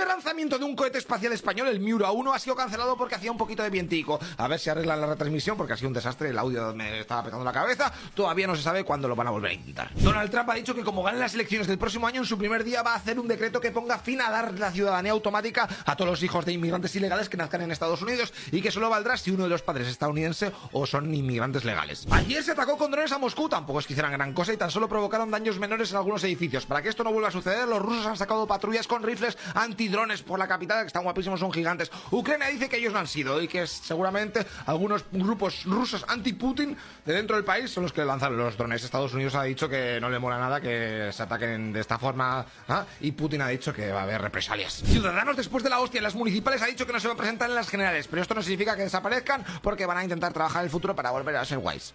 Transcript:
primer lanzamiento de un cohete espacial español, el Miura 1, ha sido cancelado porque hacía un poquito de vientico. A ver si arreglan la retransmisión porque ha sido un desastre, el audio me estaba pegando la cabeza. Todavía no se sabe cuándo lo van a volver a intentar. Donald Trump ha dicho que como ganen las elecciones del próximo año, en su primer día va a hacer un decreto que ponga fin a dar la ciudadanía automática a todos los hijos de inmigrantes ilegales que nazcan en Estados Unidos y que solo valdrá si uno de los padres es estadounidense o son inmigrantes legales. Ayer se atacó con drones a Moscú, tampoco es que hicieran gran cosa y tan solo provocaron daños menores en algunos edificios. Para que esto no vuelva a suceder, los rusos han sacado patrullas con rifles antidrones por la capital, que están guapísimos, son gigantes. Ucrania dice que ellos no han sido y que seguramente algunos grupos rusos anti-Putin de dentro del país son los que lanzan los drones. Estados Unidos ha dicho que no le mola nada que se ataquen de esta forma ¿ah? y Putin ha dicho que va a haber represalias. Ciudadanos después de la hostia en las municipales ha dicho que no se va a presentar en las generales, pero esto no significa que desaparezcan porque van a intentar trabajar el futuro para volver a ser guays.